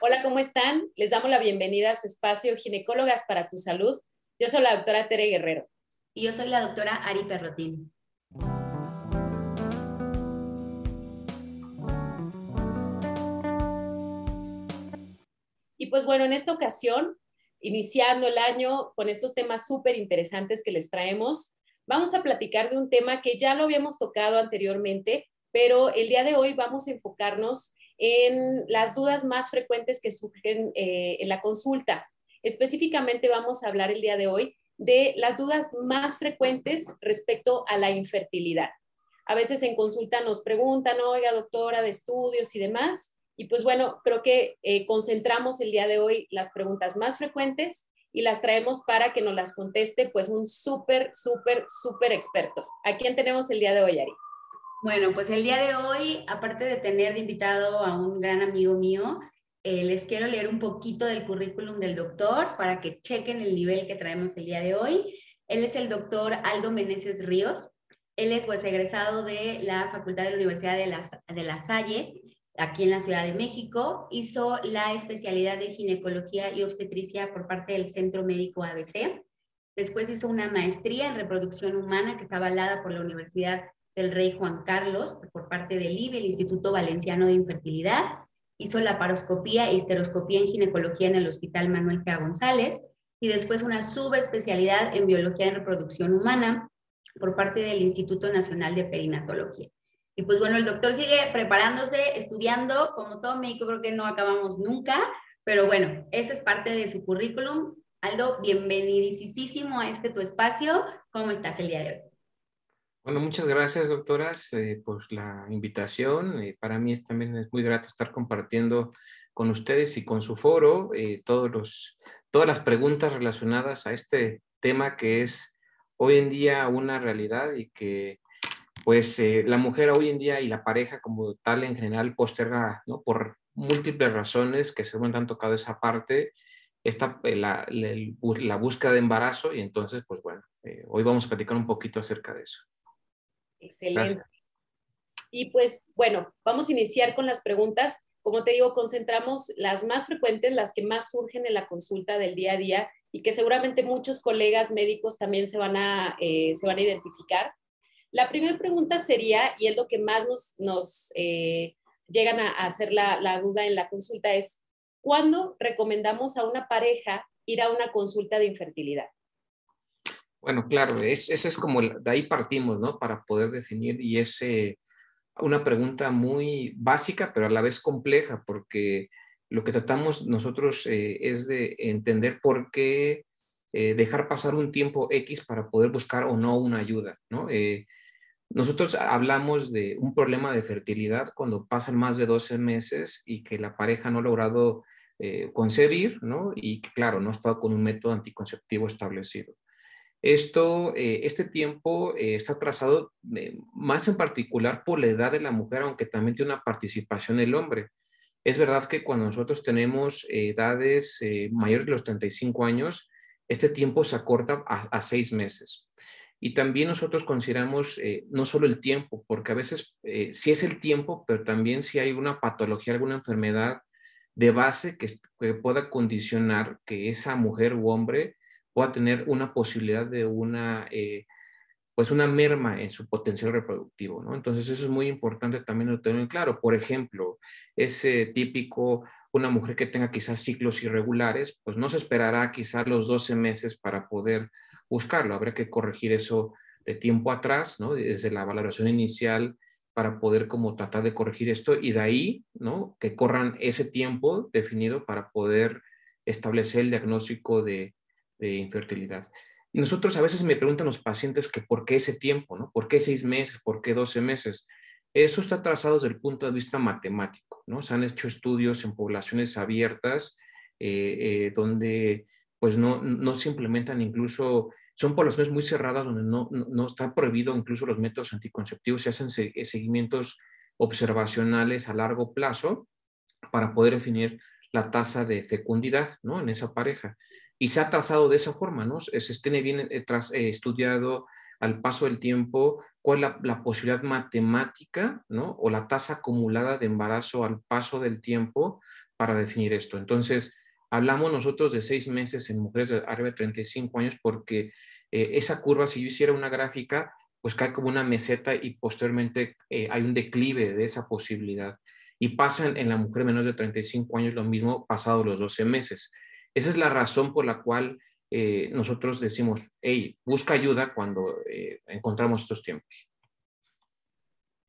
Hola, ¿cómo están? Les damos la bienvenida a su espacio Ginecólogas para tu Salud. Yo soy la doctora Tere Guerrero. Y yo soy la doctora Ari Perrotín. Y pues bueno, en esta ocasión, iniciando el año con estos temas súper interesantes que les traemos, vamos a platicar de un tema que ya lo habíamos tocado anteriormente, pero el día de hoy vamos a enfocarnos en las dudas más frecuentes que surgen eh, en la consulta. Específicamente vamos a hablar el día de hoy de las dudas más frecuentes respecto a la infertilidad. A veces en consulta nos preguntan, oiga, doctora, de estudios y demás, y pues bueno, creo que eh, concentramos el día de hoy las preguntas más frecuentes y las traemos para que nos las conteste pues un súper, súper, súper experto. ¿A quién tenemos el día de hoy, Ari? Bueno, pues el día de hoy, aparte de tener de invitado a un gran amigo mío, eh, les quiero leer un poquito del currículum del doctor para que chequen el nivel que traemos el día de hoy. Él es el doctor Aldo Meneses Ríos. Él es pues egresado de la Facultad de la Universidad de La, de la Salle aquí en la Ciudad de México. Hizo la especialidad de ginecología y obstetricia por parte del Centro Médico ABC. Después hizo una maestría en reproducción humana que está avalada por la Universidad del Rey Juan Carlos por parte del IBE, el Instituto Valenciano de Infertilidad. Hizo la paroscopía e histeroscopía en ginecología en el Hospital Manuel G. González y después una subespecialidad en biología de reproducción humana por parte del Instituto Nacional de Perinatología. Y pues bueno, el doctor sigue preparándose, estudiando, como todo médico creo que no acabamos nunca, pero bueno, esa es parte de su currículum. Aldo, bienvenidísimo a este tu espacio. ¿Cómo estás el día de hoy? Bueno, muchas gracias, doctoras, eh, por la invitación. Eh, para mí es, también es muy grato estar compartiendo con ustedes y con su foro eh, todos los, todas las preguntas relacionadas a este tema que es hoy en día una realidad y que pues eh, la mujer hoy en día y la pareja como tal en general posterga, ¿no? Por múltiples razones que según han tocado esa parte, esta, la, la, búsqueda de embarazo y entonces, pues bueno, hoy vamos a platicar un poquito acerca de eso. Excelente. Y pues bueno, vamos a iniciar con las preguntas. Como te digo, concentramos las más frecuentes, las que más surgen en la consulta del día a día y que seguramente muchos colegas médicos también se van a, se van a identificar. La primera pregunta sería, y es lo que más nos, eh, llegan a, hacer la, duda en la consulta, es ¿cuándo recomendamos a una pareja ir a una consulta de infertilidad? Bueno, claro, es, ese es como, de ahí partimos, ¿no? Para poder definir, y es eh, una pregunta muy básica, pero a la vez compleja, porque lo que tratamos nosotros eh, es de entender por qué dejar pasar un tiempo X para poder buscar o no una ayuda, ¿no? Nosotros hablamos de un problema de fertilidad cuando pasan más de 12 meses y que la pareja no ha logrado eh, concebir, ¿no? Y que, claro, no ha estado con un método anticonceptivo establecido. Esto, eh, este tiempo eh, está trazado más en particular por la edad de la mujer, aunque también tiene una participación del hombre. Es verdad que cuando nosotros tenemos edades mayores de los 35 años, este tiempo se acorta a, seis meses. Y también nosotros consideramos eh, no solo el tiempo, porque a veces eh, sí es el tiempo, pero también si hay una patología, alguna enfermedad de base que, pueda condicionar que esa mujer u hombre pueda tener una posibilidad de una, eh, pues una merma en su potencial reproductivo, ¿no? Entonces eso es muy importante también tener claro. Por ejemplo, es típico una mujer que tenga quizás ciclos irregulares, pues no se esperará quizás los 12 meses para poder buscarlo. Habría que corregir eso de tiempo atrás, ¿no? Desde la valoración inicial para poder como tratar de corregir esto y de ahí, ¿no? Que corran ese tiempo definido para poder establecer el diagnóstico de, infertilidad. Y nosotros a veces me preguntan los pacientes que por qué ese tiempo, ¿no? ¿Por qué seis meses? ¿Por qué doce meses? Eso está trazado desde el punto de vista matemático, ¿no? Se han hecho estudios en poblaciones abiertas eh, eh, donde pues no, no se implementan incluso, son poblaciones muy cerradas donde no, no, está prohibido incluso los métodos anticonceptivos, se hacen seguimientos observacionales a largo plazo para poder definir la tasa de fecundidad ¿no? en esa pareja. Y se ha trazado de esa forma, ¿no? Se tiene bien eh, eh, estudiado al paso del tiempo cuál es la, posibilidad matemática, ¿no? O la tasa acumulada de embarazo al paso del tiempo para definir esto. Entonces, hablamos nosotros de seis meses en mujeres de arriba de 35 años porque eh, esa curva, si yo hiciera una gráfica, pues cae como una meseta y posteriormente hay un declive de esa posibilidad. Y pasa en, la mujer menor de 35 años lo mismo pasado los 12 meses. Esa es la razón por la cual eh, nosotros decimos, hey, busca ayuda cuando encontramos estos tiempos.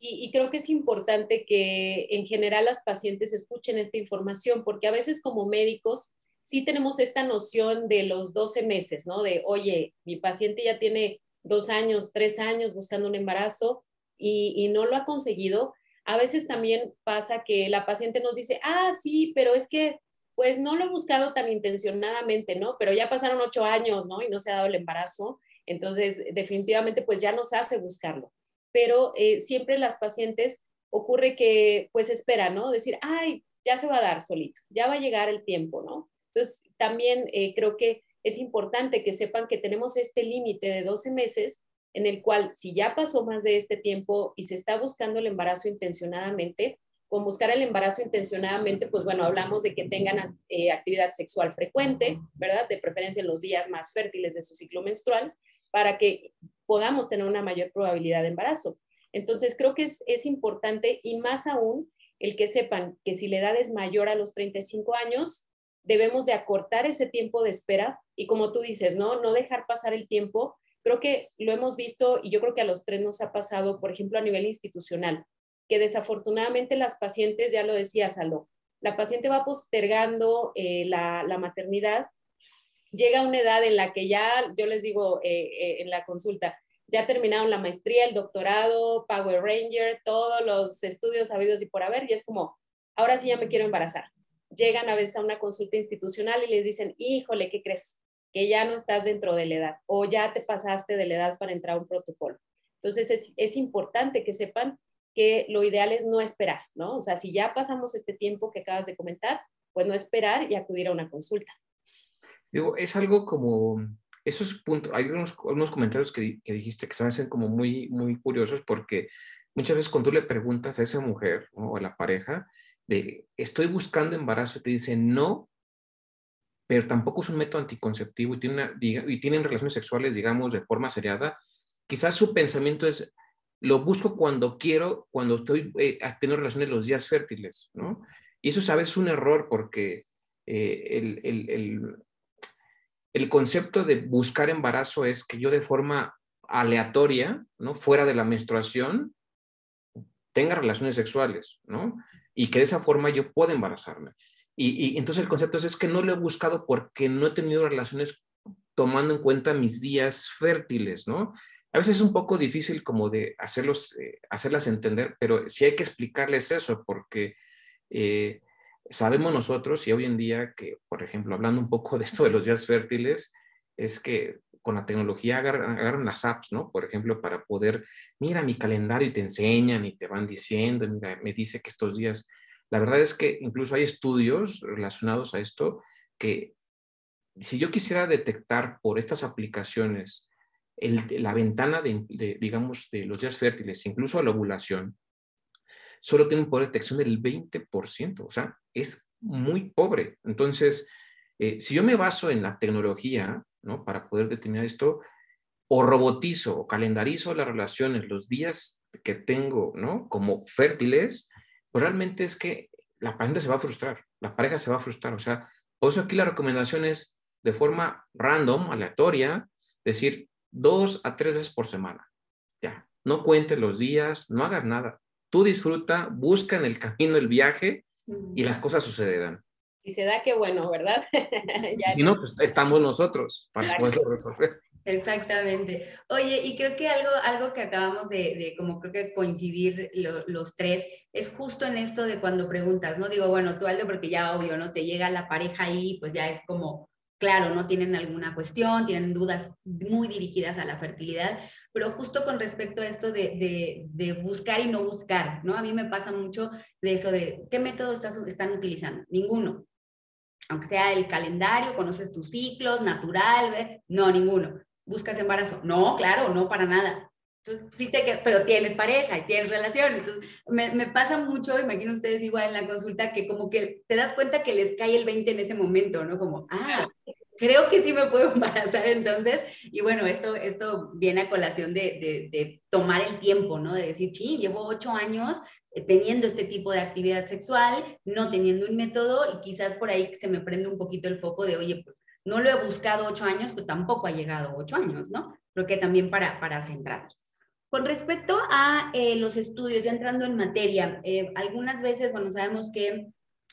Y, creo que es importante que en general las pacientes escuchen esta información, porque a veces como médicos sí tenemos esta noción de los 12 meses, ¿no? De, oye, mi paciente ya tiene dos años, tres años buscando un embarazo y no lo ha conseguido. A veces también pasa que la paciente nos dice, ah, sí, pero es que pues no lo he buscado tan intencionadamente, ¿no? Pero ya pasaron ocho años, ¿no? Y no se ha dado el embarazo. Entonces, definitivamente, pues ya nos hace buscarlo pero eh, siempre las pacientes ocurre que pues esperan, ¿no? Decir, ay, ya se va a dar solito, ya va a llegar el tiempo, ¿no? Entonces, también eh, creo que es importante que sepan que tenemos este límite de 12 meses en el cual si ya pasó más de este tiempo y se está buscando el embarazo intencionadamente, con buscar el embarazo intencionadamente, pues bueno, hablamos de que tengan eh, actividad sexual frecuente, ¿verdad? De preferencia en los días más fértiles de su ciclo menstrual, para que podamos tener una mayor probabilidad de embarazo. Entonces, creo que es, es importante y más aún el que sepan que si la edad es mayor a los 35 años, debemos de acortar ese tiempo de espera y como tú dices, ¿no? No dejar pasar el tiempo. Creo que lo hemos visto y yo creo que a los tres nos ha pasado, por ejemplo, a nivel institucional, que desafortunadamente las pacientes, ya lo decía Saldo, la paciente va postergando eh, la, maternidad llega una edad en la que ya, yo les digo eh, eh, en la consulta, ya terminaron la maestría, el doctorado, Power Ranger, todos los estudios habidos y por haber, y es como, ahora sí ya me quiero embarazar. Llegan a veces a una consulta institucional y les dicen, híjole, ¿qué crees? Que ya no estás dentro de la edad o ya te pasaste de la edad para entrar a un protocolo. Entonces es, es importante que sepan que lo ideal es no esperar, ¿no? O sea, si ya pasamos este tiempo que acabas de comentar, pues no esperar y acudir a una consulta. Digo, es algo como, esos puntos, hay unos, comentarios que, dijiste que se hacen como muy, muy curiosos porque muchas veces cuando tú le preguntas a esa mujer o a la pareja de, estoy buscando embarazo, te dicen no, pero tampoco es un método anticonceptivo y, y tienen relaciones sexuales, digamos, de forma seriada, quizás su pensamiento es, lo busco cuando quiero, cuando estoy eh, teniendo relaciones los días fértiles, ¿no? Y eso, sabes, es un error porque eh, el, el, el concepto de buscar embarazo es que yo de forma aleatoria, ¿no? Fuera de la menstruación, tenga relaciones sexuales, ¿no? Y que de esa forma yo pueda embarazarme. Y, entonces el concepto es, que no lo he buscado porque no he tenido relaciones tomando en cuenta mis días fértiles, ¿no? A veces es un poco difícil como de hacerlos, eh, hacerlas entender, pero sí hay que explicarles eso porque eh, sabemos nosotros y hoy en día que, por ejemplo, hablando un poco de esto de los días fértiles, es que con la tecnología agarran, las apps, ¿no? Por ejemplo, para poder, mira mi calendario y te enseñan y te van diciendo, mira, me dice que estos días, la verdad es que incluso hay estudios relacionados a esto que si yo quisiera detectar por estas aplicaciones la ventana de, digamos, de los días fértiles, incluso la ovulación, solo tiene un poder de detección del 20%, o sea, es muy pobre. Entonces, eh, si yo me baso en la tecnología, ¿no? Para poder determinar esto, o robotizo o calendarizo las relaciones, los días que tengo, ¿no? Como fértiles, pues realmente es que la pareja se va a frustrar, la pareja se va a frustrar. O sea, por eso aquí la recomendación es de forma random, aleatoria, decir dos a tres veces por semana. Ya, no cuentes los días, no hagas nada tú disfruta, busca en el camino el viaje y las cosas sucederán. Y se da que bueno, ¿verdad? si no, pues estamos nosotros para poderlo resolver. Exactamente. Oye, y creo que algo, algo que acabamos de, como creo que coincidir los tres, es justo en esto de cuando preguntas, ¿no? Digo, bueno, tú Aldo, porque ya obvio, ¿no? Te llega la pareja ahí, pues ya es como, claro, no tienen alguna cuestión, tienen dudas muy dirigidas a la fertilidad, pero justo con respecto a esto de, de, buscar y no buscar, ¿no? A mí me pasa mucho de eso de, ¿qué método estás, están utilizando? Ninguno. Aunque sea el calendario, conoces tus ciclos, natural, no, ninguno. ¿Buscas embarazo? No, claro, no para nada. Entonces, sí te pero tienes pareja y tienes relación. Entonces, me, me, pasa mucho, imagino ustedes igual en la consulta, que como que te das cuenta que les cae el 20 en ese momento, ¿no? Como, ah, creo que sí me puedo embarazar entonces. Y bueno, esto, esto viene a colación de, de, tomar el tiempo, ¿no? De decir, sí, llevo ocho años eh, teniendo este tipo de actividad sexual, no teniendo un método y quizás por ahí se me prende un poquito el foco de, oye, pues, no lo he buscado ocho años, pero tampoco ha llegado ocho años, ¿no? Creo que también para, para centrarnos. Con respecto a eh, los estudios, ya entrando en materia, eh, algunas veces, bueno, sabemos que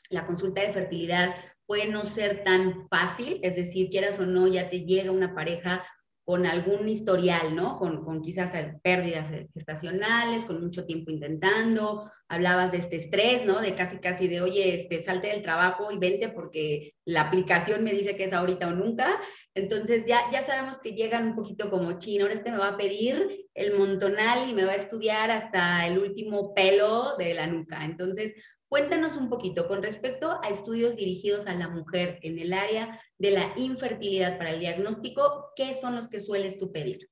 la consulta de fertilidad puede no ser tan fácil, es decir, quieras o no, ya te llega una pareja con algún historial, ¿no? Con, con quizás pérdidas gestacionales, con mucho tiempo intentando, hablabas de este estrés, ¿no? De casi, casi de, oye, este, salte del trabajo y vente porque la aplicación me dice que es ahorita o nunca. Entonces ya, ya sabemos que llegan un poquito como chino, ahora este me va a pedir el montonal y me va a estudiar hasta el último pelo de la nuca. Entonces, Cuéntanos un poquito con respecto a estudios dirigidos a la mujer en el área de la infertilidad para el diagnóstico, ¿qué son los que sueles tú pedir?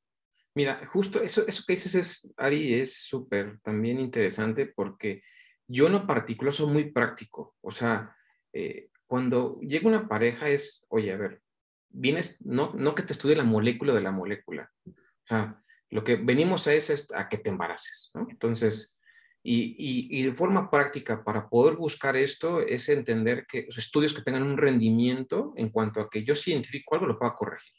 Mira, justo eso, eso que dices es, Ari, es súper también interesante porque yo en lo particular soy muy práctico. O sea, eh, cuando llega una pareja es, oye, a ver, vienes, no, no que te estudie la molécula de la molécula. O sea, lo que venimos a es, a que te embaraces, ¿no? Entonces, y, de forma práctica, para poder buscar esto, es entender que los estudios que tengan un rendimiento en cuanto a que yo si identifico algo, lo pueda corregir.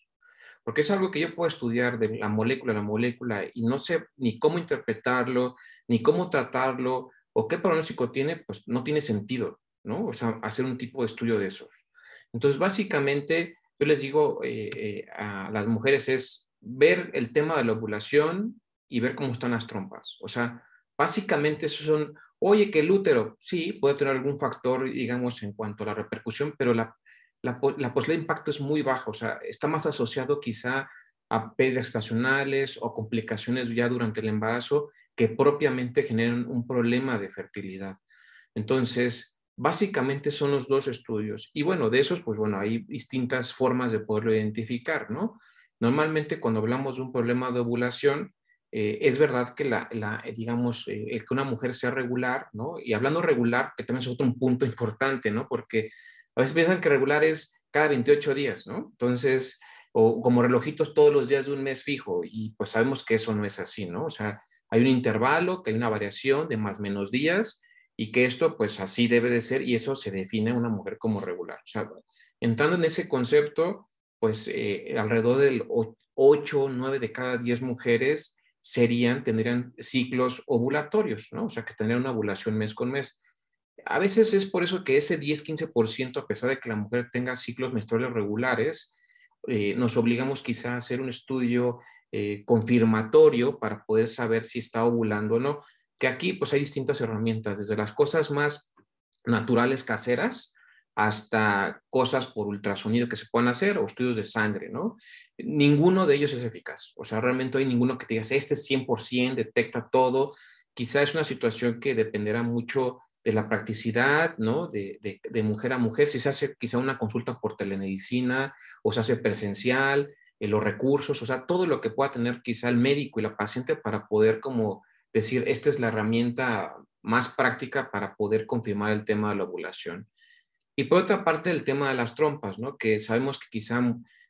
Porque es algo que yo puedo estudiar de la molécula a la molécula y no sé ni cómo interpretarlo, ni cómo tratarlo, o qué pronóstico tiene, pues no tiene sentido, ¿no? O sea, hacer un tipo de estudio de esos. Entonces, básicamente, yo les digo eh, eh, a las mujeres es ver el tema de la ovulación y ver cómo están las trompas. O sea, Básicamente, eso son, oye, que el útero, sí, puede tener algún factor, digamos, en cuanto a la repercusión, pero la, la, la posibilidad de impacto es muy baja, o sea, está más asociado quizá a pérdidas estacionales o complicaciones ya durante el embarazo que propiamente generan un problema de fertilidad. Entonces, básicamente son los dos estudios. Y bueno, de esos, pues bueno, hay distintas formas de poderlo identificar, ¿no? Normalmente cuando hablamos de un problema de ovulación, eh, es verdad que la, eh, digamos, eh, que una mujer sea regular, ¿no? Y hablando regular, que también es otro punto importante, ¿no? Porque a veces piensan que regular es cada 28 días, ¿no? Entonces, o como relojitos todos los días de un mes fijo, y pues sabemos que eso no es así, ¿no? O sea, hay un intervalo, que hay una variación de más o menos días, y que esto pues así debe de ser, y eso se define a una mujer como regular. O sea, entrando en ese concepto, pues alrededor del 8, 9 de cada 10 mujeres serían, tendrían ciclos ovulatorios, ¿no? O sea, que tendrían una ovulación mes con mes. A veces es por eso que ese 10-15%, a pesar de que la mujer tenga ciclos menstruales regulares, eh, nos obligamos quizá a hacer un estudio eh, confirmatorio para poder saber si está ovulando o no. Que aquí pues hay distintas herramientas, desde las cosas más naturales caseras hasta cosas por ultrasonido que se puedan hacer o estudios de sangre, ¿no? Ninguno de ellos es eficaz. O sea, realmente hay ninguno que te diga, este es 100%, detecta todo. Quizá es una situación que dependerá mucho de la practicidad, ¿no? De, de, mujer a mujer, si se hace quizá una consulta por telemedicina o se hace presencial, eh, los recursos, o sea, todo lo que pueda tener quizá el médico y la paciente para poder como decir, esta es la herramienta más práctica para poder confirmar el tema de la ovulación. Y por otra parte, el tema de las trompas, ¿no? que sabemos que quizá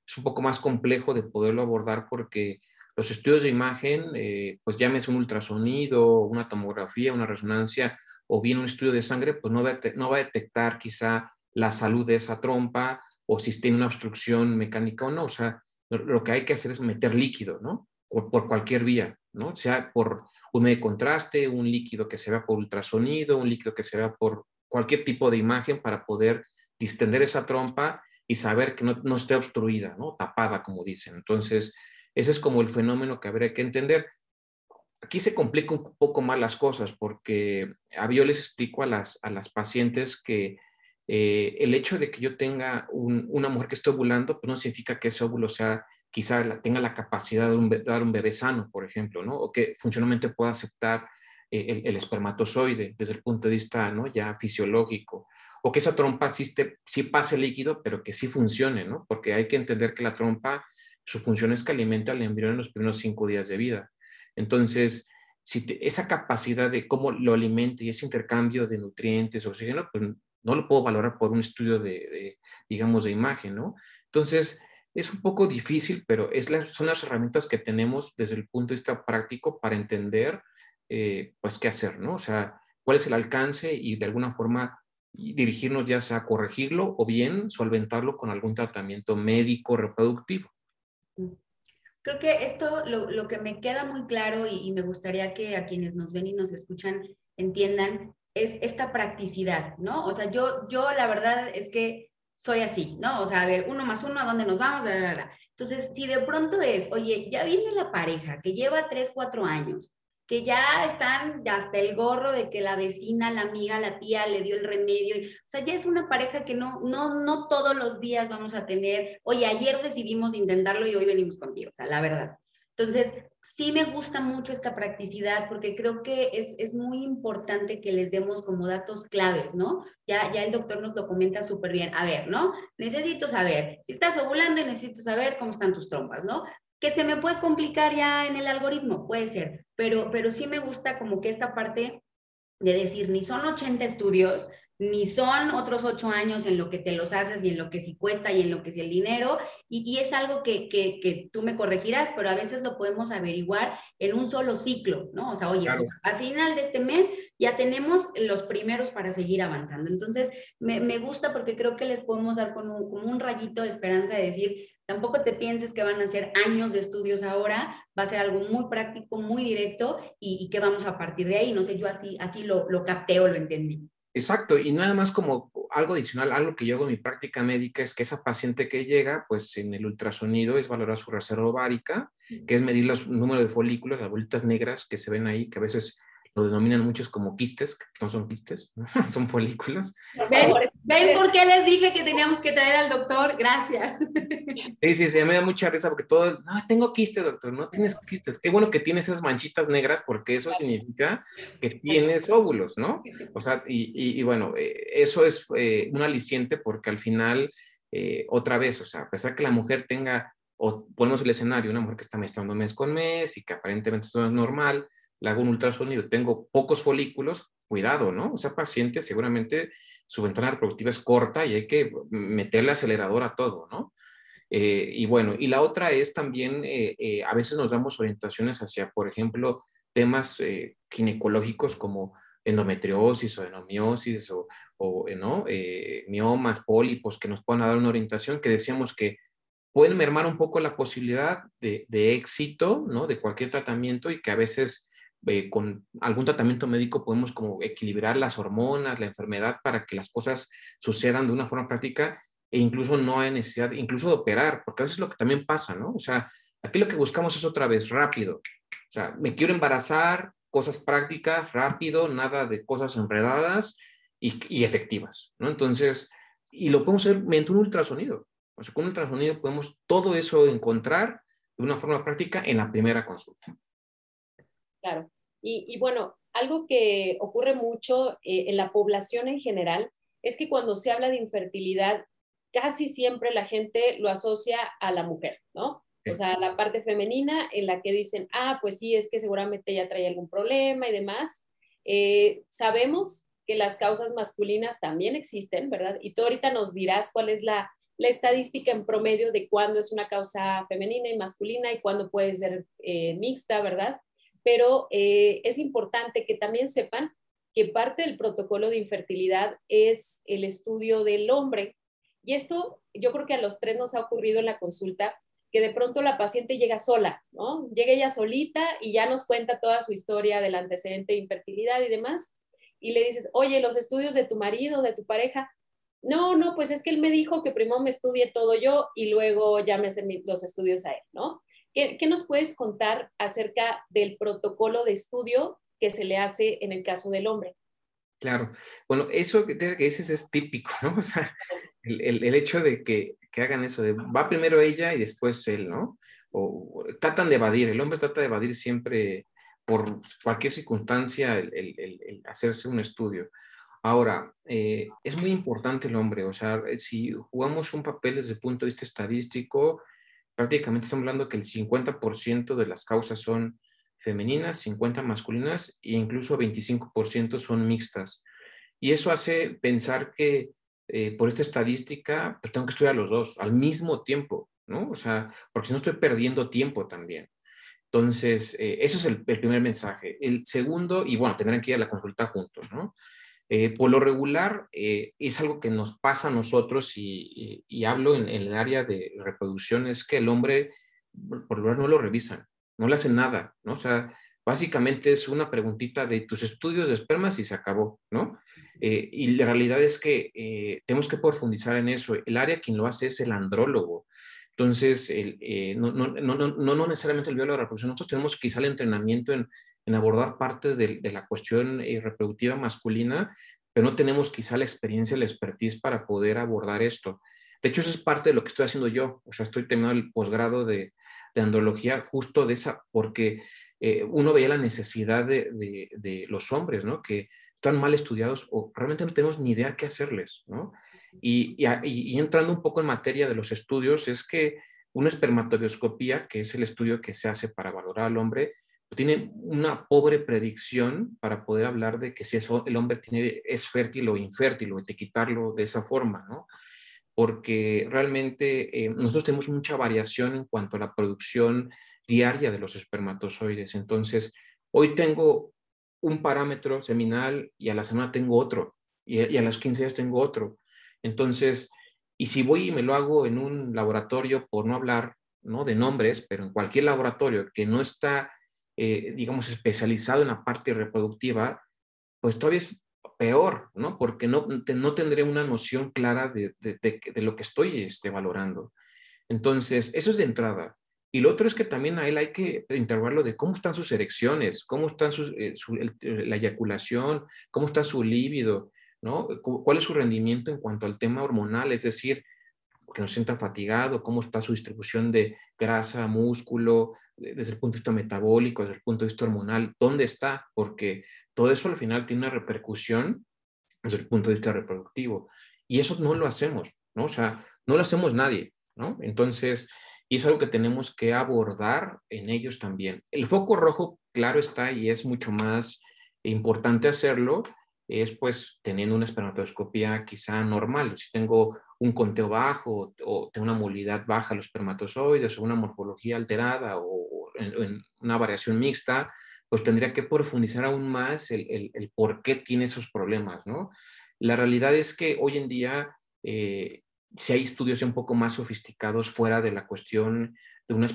es un poco más complejo de poderlo abordar porque los estudios de imagen, eh, pues llámese un ultrasonido, una tomografía, una resonancia o bien un estudio de sangre, pues no va, a, no va a detectar quizá la salud de esa trompa o si tiene una obstrucción mecánica o no. O sea, lo, que hay que hacer es meter líquido, ¿no? Por, por, cualquier vía, ¿no? Sea por un medio de contraste, un líquido que se vea por ultrasonido, un líquido que se vea por cualquier tipo de imagen para poder distender esa trompa y saber que no, no esté obstruida, ¿no? Tapada, como dicen. Entonces, ese es como el fenómeno que habría que entender. Aquí se complica un poco más las cosas porque a yo les explico a las, a las pacientes que eh, el hecho de que yo tenga una mujer que esté ovulando, pues no significa que ese óvulo sea, quizá tenga la capacidad de, dar un bebé sano, por ejemplo, ¿no? O que funcionalmente pueda aceptar eh, el, espermatozoide desde el punto de vista ¿no? ya fisiológico, o que esa trompa sí, sí pase líquido, pero que sí funcione, ¿no? Porque hay que entender que la trompa, su función es que alimenta al embrión en los primeros cinco días de vida. Entonces, si esa capacidad de cómo lo alimenta y ese intercambio de nutrientes, oxígeno, pues no lo puedo valorar por un estudio de, digamos, de imagen, ¿no? Entonces, es un poco difícil, pero es son las herramientas que tenemos desde el punto de vista práctico para entender, eh, pues, qué hacer, ¿no? O sea, cuál es el alcance y de alguna forma dirigirnos ya sea a corregirlo o bien solventarlo con algún tratamiento médico reproductivo. Mm. Creo que esto lo, que me queda muy claro y, me gustaría que a quienes nos ven y nos escuchan entiendan es esta practicidad, ¿no? O sea, yo, yo la verdad es que soy así, ¿no? O sea, a ver, uno más uno, ¿a dónde nos vamos? Entonces, si de pronto es, oye, ya viene la pareja que lleva tres, cuatro años, que ya están hasta el gorro de que la vecina, la amiga, la tía le dio el remedio. o sea, ya es una pareja que no, no, no todos los días vamos a tener, oye, ayer decidimos intentarlo y hoy venimos contigo, o sea, la verdad. Entonces, sí me gusta mucho esta practicidad porque creo que es, es muy importante que les demos como datos claves, ¿no? Ya, ya el doctor nos lo comenta súper bien. A ver, ¿no? Necesito saber, si estás ovulando, necesito saber cómo están tus trompas, ¿no? Que se me puede complicar ya en el algoritmo, puede ser, pero, pero sí me gusta como que esta parte de decir, ni son 80 estudios, ni son otros ocho años en lo que te los haces y en lo que sí cuesta y en lo que es el dinero, y, es algo que, que, tú me corregirás, pero a veces lo podemos averiguar en un solo ciclo, ¿no? O sea, oye, pues, a final de este mes ya tenemos los primeros para seguir avanzando. Entonces, me, me gusta porque creo que les podemos dar con un, como un rayito de esperanza de decir, Tampoco te pienses que van a ser años de estudios ahora, va a ser algo muy práctico, muy directo y, que vamos a partir de ahí. No sé, yo así, así lo, lo capté o lo entendí. Exacto, y nada más como algo adicional, algo que yo hago en mi práctica médica es que esa paciente que llega, pues en el ultrasonido es valorar su reserva ovárica, que es medir los número de folículos, las bolitas negras que se ven ahí, que a veces lo denominan muchos como quistes, que no son quistes, son folículos. ¿Ven, ¿Ven por qué les dije que teníamos que traer al doctor? Gracias. Sí, sí, sí, me da mucha risa porque todo, no, tengo quistes, doctor, no tienes quistes. Qué bueno que tienes esas manchitas negras porque eso significa que tienes óvulos, ¿no? O sea, y, y, bueno, eh, eso es eh, un aliciente porque al final, eh, otra vez, o sea, a pesar que la mujer tenga, o ponemos el escenario, una mujer que está menstruando mes con mes y que aparentemente todo es normal, le hago un ultrasonido, tengo pocos folículos, cuidado, ¿no? O sea, paciente seguramente su ventana reproductiva es corta y hay que meterle acelerador a todo, ¿no? Eh, y bueno, y la otra es también, eh, eh, a veces nos damos orientaciones hacia, por ejemplo, temas ginecológicos como endometriosis o enomiosis o, o ¿no? miomas, pólipos, que nos puedan dar una orientación que decíamos que pueden mermar un poco la posibilidad de, de éxito, ¿no? De cualquier tratamiento y que a veces eh, con algún tratamiento médico podemos como equilibrar las hormonas, la enfermedad para que las cosas sucedan de una forma práctica e incluso no hay necesidad, incluso de operar, porque a veces es lo que también pasa, ¿no? O sea, aquí lo que buscamos es otra vez rápido. O sea, me quiero embarazar, cosas prácticas, rápido, nada de cosas enredadas y, y efectivas, ¿no? Entonces, y lo podemos hacer mediante un ultrasonido. O sea, con un ultrasonido podemos todo eso encontrar de una forma práctica en la primera consulta. Claro. Y, bueno, algo que ocurre mucho eh, en la población en general es que cuando se habla de infertilidad, casi siempre la gente lo asocia a la mujer, ¿no? O sea, la parte femenina en la que dicen, ah, pues sí, es que seguramente ella trae algún problema y demás. Eh, sabemos que las causas masculinas también existen, ¿verdad? Y tú ahorita nos dirás cuál es la, estadística en promedio de cuándo es una causa femenina y masculina y cuándo puede ser eh, mixta, ¿verdad? Pero eh, es importante que también sepan que parte del protocolo de infertilidad es el estudio del hombre. Y esto yo creo que a los tres nos ha ocurrido en la consulta, que de pronto la paciente llega sola, ¿no? Llega ella solita y ya nos cuenta toda su historia del antecedente de infertilidad y demás. Y le dices, oye, los estudios de tu marido, de tu pareja. No, no, pues es que él me dijo que primero me estudie todo yo y luego ya me hacen los estudios a él, ¿no? ¿Qué, nos puedes contar acerca del protocolo de estudio que se le hace en el caso del hombre? Claro, bueno, eso que dices es típico, ¿no? O sea, el, el, hecho de que, que, hagan eso, de va primero ella y después él, ¿no? O, tratan de evadir, el hombre trata de evadir siempre por cualquier circunstancia el, el hacerse un estudio. Ahora, eh, es muy importante el hombre, o sea, si jugamos un papel desde el punto de vista estadístico, prácticamente estamos hablando que el 50% de las causas son femeninas, 50 masculinas e incluso 25% son mixtas. Y eso hace pensar que eh, por esta estadística, pues tengo que estudiar los dos al mismo tiempo, ¿no? O sea, porque si no estoy perdiendo tiempo también. Entonces, eh, eso es el, primer mensaje. El segundo, y bueno, tendrán que ir a la consulta juntos, ¿no? Eh, por lo regular, es algo que nos pasa a nosotros y, hablo en, el área de reproducción, es que el hombre, por lo regular, no lo revisan, no le hacen nada, ¿no? O sea, básicamente es una preguntita de tus estudios de espermas y se acabó, ¿no? Eh, y la realidad es que eh, tenemos que profundizar en eso. El área quien lo hace es el andrólogo. Entonces, eh, no, no, no, no, necesariamente el biólogo de la reproducción. Nosotros tenemos quizá el entrenamiento en, en abordar parte de, de, la cuestión reproductiva masculina, pero no tenemos quizá la experiencia, la expertise para poder abordar esto. De hecho, eso es parte de lo que estoy haciendo yo. O sea, estoy terminando el posgrado de, de andrología justo de esa, porque uno veía la necesidad de, de, de los hombres, ¿no? Que están mal estudiados o realmente no tenemos ni idea qué hacerles, ¿no? Y, y, entrando un poco en materia de los estudios, es que una espermatobioscopía, que es el estudio que se hace para valorar al hombre, tiene una pobre predicción para poder hablar de que si eso, el hombre es fértil o infértil o de quitarlo de esa forma, ¿no? Porque realmente eh, nosotros tenemos mucha variación en cuanto a la producción diaria de los espermatozoides. Entonces, hoy tengo un parámetro seminal y a la semana tengo otro, y, a las 15 días tengo otro. Entonces, y si voy y me lo hago en un laboratorio, por no hablar ¿no? de nombres, pero en cualquier laboratorio que no está, eh, digamos, especializado en la parte reproductiva, pues todavía es peor, ¿no? Porque no, no tendré una noción clara de, de, lo que estoy este, valorando. Entonces, eso es de entrada. Y lo otro es que también a él hay que interrogarlo de cómo están sus erecciones, cómo está eh, eh, la eyaculación, cómo está su líbido, ¿no? ¿Cuál es su rendimiento en cuanto al tema hormonal? Es decir, que no se sienta fatigado, cómo está su distribución de grasa, músculo, desde el punto de vista metabólico, desde el punto de vista hormonal, ¿dónde está? Porque todo eso al final tiene una repercusión desde el punto de vista reproductivo. Y eso no lo hacemos, ¿no? O sea, no lo hacemos nadie, ¿no? Entonces, y es algo que tenemos que abordar en ellos también. El foco rojo, claro está, y es mucho más importante hacerlo, es pues teniendo una espermatoscopía quizá normal. Si tengo un conteo bajo o tengo una movilidad baja de los espermatozoides o una morfología alterada o, en, una variación mixta, pues tendría que profundizar aún más el, el, por qué tiene esos problemas, ¿no? La realidad es que hoy en día eh, si hay estudios un poco más sofisticados fuera de la cuestión de una,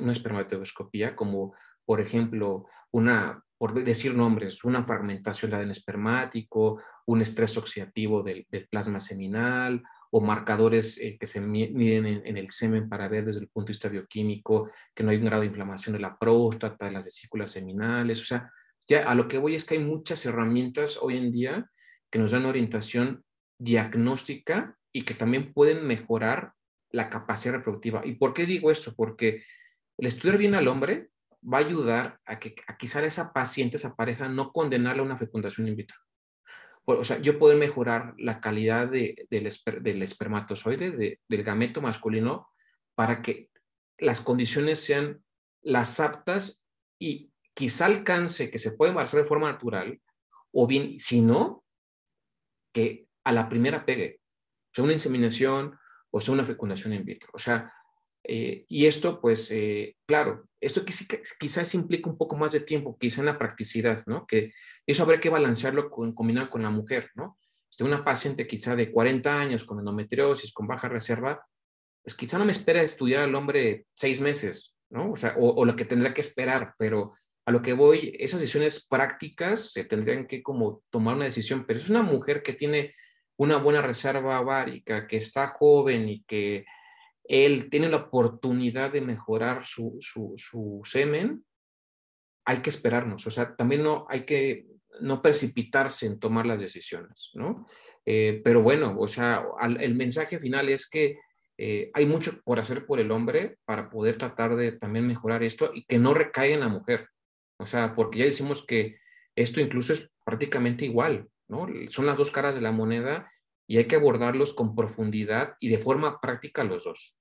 una espermatoscopía, como por ejemplo una, por decir nombres, una fragmentación del espermático, un estrés oxidativo del, plasma seminal o marcadores eh, que se miden en, el semen para ver desde el punto de vista bioquímico que no hay un grado de inflamación de la próstata, de las vesículas seminales. O sea, ya a lo que voy es que hay muchas herramientas hoy en día que nos dan orientación diagnóstica y que también pueden mejorar la capacidad reproductiva. ¿Y por qué digo esto? Porque el estudiar bien al hombre va a ayudar a que a quizá esa paciente, esa pareja, no condenarle a una fecundación in vitro. O sea, yo puedo mejorar la calidad de, del, del, espermatozoide, del gameto masculino, para que las condiciones sean las aptas y quizá alcance que se puede embarazar de forma natural, o bien, si no, que a la primera pegue sea una inseminación o sea una fecundación in vitro. O sea, eh, y esto, pues, eh, claro, esto quizás implica un poco más de tiempo, quizá en la practicidad, ¿no? Que eso habrá que balancearlo con, combinado con la mujer, ¿no? Si una paciente quizá de 40 años con endometriosis, con baja reserva, pues quizá no me espera estudiar al hombre seis meses, ¿no? O sea, o, lo que tendrá que esperar, pero a lo que voy, esas decisiones prácticas se tendrían que como tomar una decisión, pero es una mujer que tiene una buena reserva ovárica, que está joven y que él tiene la oportunidad de mejorar su, semen, hay que esperarnos. O sea, también no hay que no precipitarse en tomar las decisiones, ¿no? Eh, pero bueno, o sea, el mensaje final es que eh, hay mucho por hacer por el hombre para poder tratar de también mejorar esto y que no recaiga en la mujer. O sea, porque ya decimos que esto incluso es prácticamente igual. Son las dos caras de la moneda y hay que abordarlos con profundidad y de forma práctica los dos.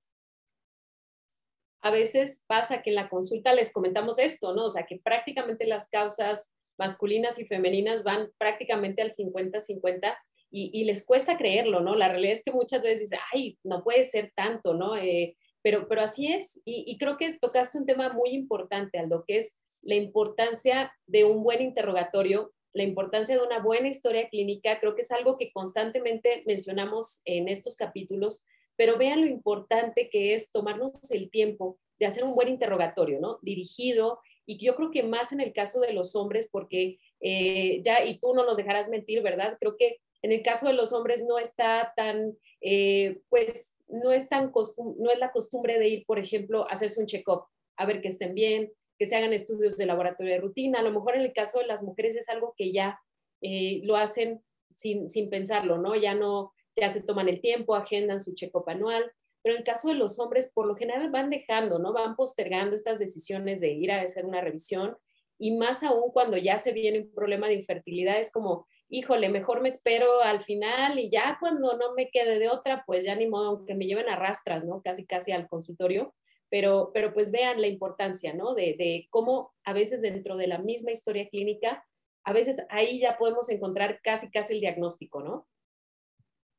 a veces pasa que en la consulta les comentamos esto, ¿no? O sea, que prácticamente las causas masculinas y femeninas van prácticamente al 50-50 y, les cuesta creerlo, ¿no? La realidad es que muchas veces dicen, ay, no puede ser tanto, ¿no? Eh, pero, pero así es. Y, y, creo que tocaste un tema muy importante, Aldo, que es la importancia de un buen interrogatorio, la importancia de una buena historia clínica. Creo que es algo que constantemente mencionamos en estos capítulos, pero vean lo importante que es tomarnos el tiempo de hacer un buen interrogatorio, ¿no? Dirigido, y yo creo que más en el caso de los hombres, porque eh, ya, y tú no nos dejarás mentir, ¿verdad? Creo que en el caso de los hombres no está tan, eh, pues, no es tan, no es la costumbre de ir, por ejemplo, a hacerse un check-up, a ver que estén bien, que se hagan estudios de laboratorio de rutina. A lo mejor en el caso de las mujeres es algo que ya eh, lo hacen sin, sin pensarlo, ¿no? Ya no, ya se toman el tiempo, agendan su check-up anual, pero en el caso de los hombres, por lo general van dejando, ¿no? Van postergando estas decisiones de ir a hacer una revisión y más aún cuando ya se viene un problema de infertilidad, es como, híjole, mejor me espero al final y ya cuando no me quede de otra, pues ya ni modo, aunque me lleven a rastras, ¿no? Casi, casi al consultorio, pero, pero pues vean la importancia, ¿no? De, de cómo a veces dentro de la misma historia clínica, a veces ahí ya podemos encontrar casi, casi el diagnóstico, ¿no?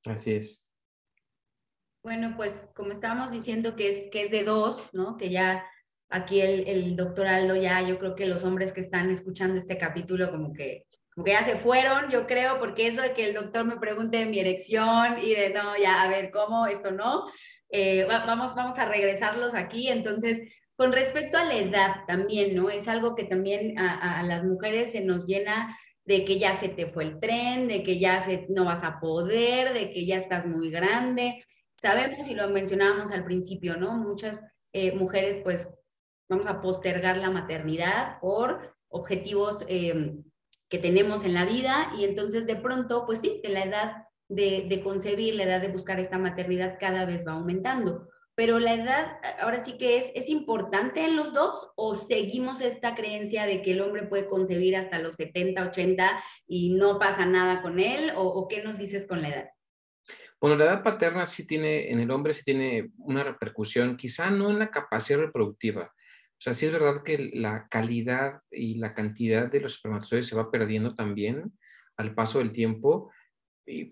Así es. Bueno, pues como estábamos diciendo que es, que es de dos, ¿no? Que ya aquí el, el doctor Aldo ya, yo creo que los hombres que están escuchando este capítulo como que, como que ya se fueron, yo creo, porque eso de que el doctor me pregunte de mi erección y de, no, ya, a ver, ¿cómo? Esto no. Eh, vamos, vamos a regresarlos aquí. Entonces, con respecto a la edad también, ¿no? Es algo que también a, las mujeres se nos llena de que ya se te fue el tren, de que ya no vas a poder, de que ya estás muy grande. Sabemos y lo mencionábamos al principio, ¿no? Muchas eh, mujeres pues vamos a postergar la maternidad por objetivos em, que tenemos en la vida y entonces de pronto pues sí, la edad de, concebir, la edad de buscar esta maternidad cada vez va aumentando pero la edad ahora sí que es, es importante en los dos o seguimos esta creencia de que el hombre puede concebir hasta los 70, 80 y no pasa nada con él o, o qué nos dices con la edad? Bueno, la edad paterna sí tiene, en el hombre sí tiene una repercusión, quizá no en la capacidad reproductiva. O sea, sí es verdad que la calidad y la cantidad de los espermatozoides se va perdiendo también al paso del tiempo,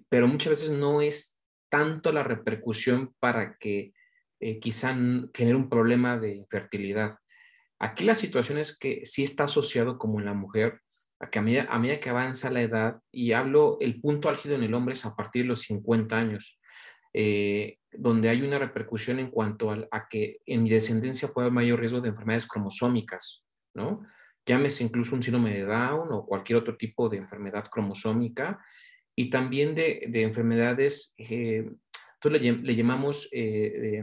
pero muchas veces no es tanto la repercusión para que eh, quizá genere un problema de infertilidad. Aquí la situación es que sí está asociado como en la mujer a que a medida, que avanza la edad, y hablo, el punto álgido en el hombre es a partir de los 50 años, eh, donde hay una repercusión en cuanto a, que en mi descendencia puede haber mayor riesgo de enfermedades cromosómicas, ¿no? Llámese incluso un síndrome de Down o cualquier otro tipo de enfermedad cromosómica, y también de, enfermedades, eh, entonces le, llamamos eh,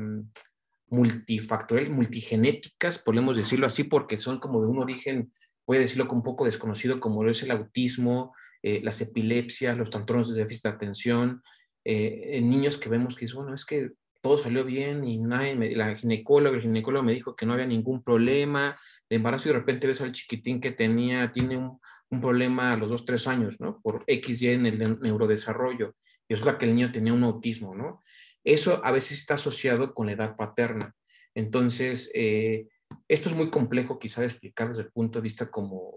multifactorial, multigenéticas, podemos decirlo así, porque son como de un origen puede decirlo con un poco desconocido, como lo es el autismo, eh, las epilepsias, los trastornos de déficit de atención, eh, en niños que vemos que es bueno, es que todo salió bien y nadie la ginecóloga, el ginecólogo me dijo que no había ningún problema de embarazo y de repente ves al chiquitín que tenía, tiene un, un problema a los dos, tres años, ¿no? Por XY en el neurodesarrollo. Y es la que el niño tenía un autismo, ¿no? Eso a veces está asociado con la edad paterna. Entonces, eh, esto es muy complejo quizá de explicar desde el punto de vista como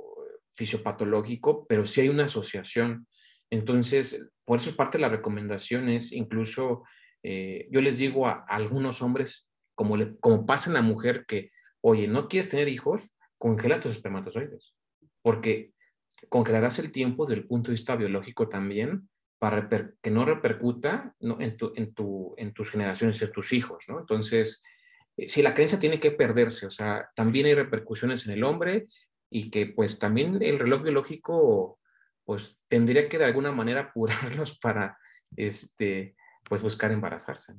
fisiopatológico, pero sí hay una asociación. Entonces, por eso parte de la recomendación es incluso, eh, yo les digo a, algunos hombres, como, le, como pasa en la mujer, que, oye, ¿no quieres tener hijos? Congela tus espermatozoides, porque congelarás el tiempo desde el punto de vista biológico también para que no repercuta En, tu, en, tu, en tus generaciones de tus hijos. Entonces, eh, si la creencia tiene que perderse, o sea, también hay repercusiones en el hombre y que pues también el reloj biológico pues tendría que de alguna manera apurarlos para este pues buscar embarazarse.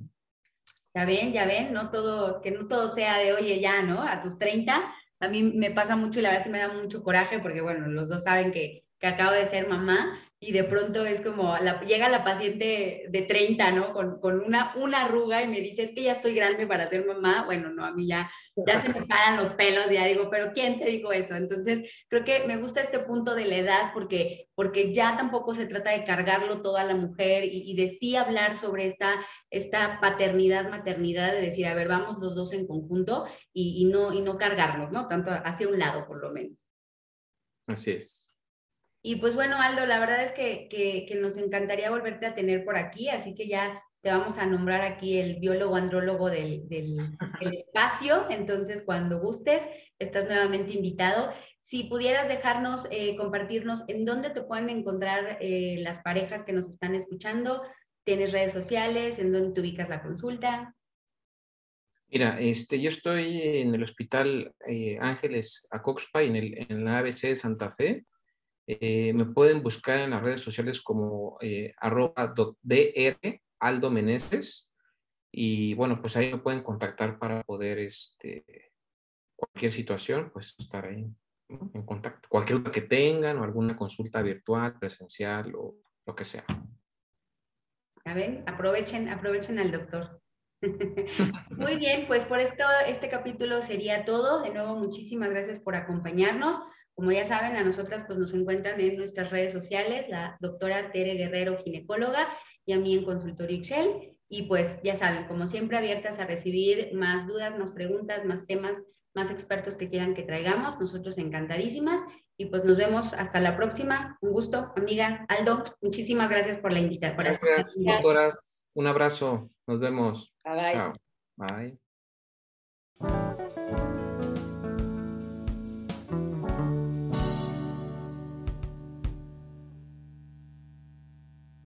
Ya ven, ya ven, no todo, que no todo sea de oye ya, ¿no? A tus 30, a mí me pasa mucho y la verdad sí me da mucho coraje porque bueno, los dos saben que, que acabo de ser mamá y de pronto es como, llega la paciente de 30, ¿no? Con, con, una, una arruga y me dice, es que ya estoy grande para ser mamá. Bueno, no, a mí ya, ya se me paran los pelos, ya digo, pero ¿quién te dijo eso? Entonces, creo que me gusta este punto de la edad porque, porque ya tampoco se trata de cargarlo todo a la mujer y, de sí hablar sobre esta, esta paternidad, maternidad, de decir, a ver, vamos los dos en conjunto y, y no, y no ¿no? Tanto hacia un lado, por lo menos. Así es. Y pues bueno, Aldo, la verdad es que, que, nos encantaría volverte a tener por aquí, así que ya te vamos a nombrar aquí el biólogo andrólogo del, del, espacio, entonces cuando gustes, estás nuevamente invitado. Si pudieras dejarnos, eh, compartirnos en dónde te pueden encontrar eh, las parejas que nos están escuchando, tienes redes sociales, en dónde te ubicas la consulta. Mira, este, yo estoy en el Hospital eh, Ángeles Acoxpa, en, el, en la ABC de Santa Fe. Eh, me pueden buscar en las redes sociales como eh, Aldo Meneses y bueno, pues ahí me pueden contactar para poder, este, cualquier situación, pues estar ahí en contacto. Cualquier duda que tengan o alguna consulta virtual, presencial o lo que sea. A ver, aprovechen, aprovechen al doctor. Muy bien, pues por esto, este capítulo sería todo. De nuevo, muchísimas gracias por acompañarnos. Como ya saben, a nosotras pues nos encuentran en nuestras redes sociales, la doctora Tere Guerrero, ginecóloga, y a mí en Consultorio Excel. Y pues ya saben, como siempre, abiertas a recibir más dudas, más preguntas, más temas, más expertos que quieran que traigamos. Nosotros encantadísimas. Y pues nos vemos hasta la próxima. Un gusto, amiga Aldo. Muchísimas gracias por la invitación. Gracias, doctoras. Un abrazo. Nos vemos. Bye bye. Chao. Bye.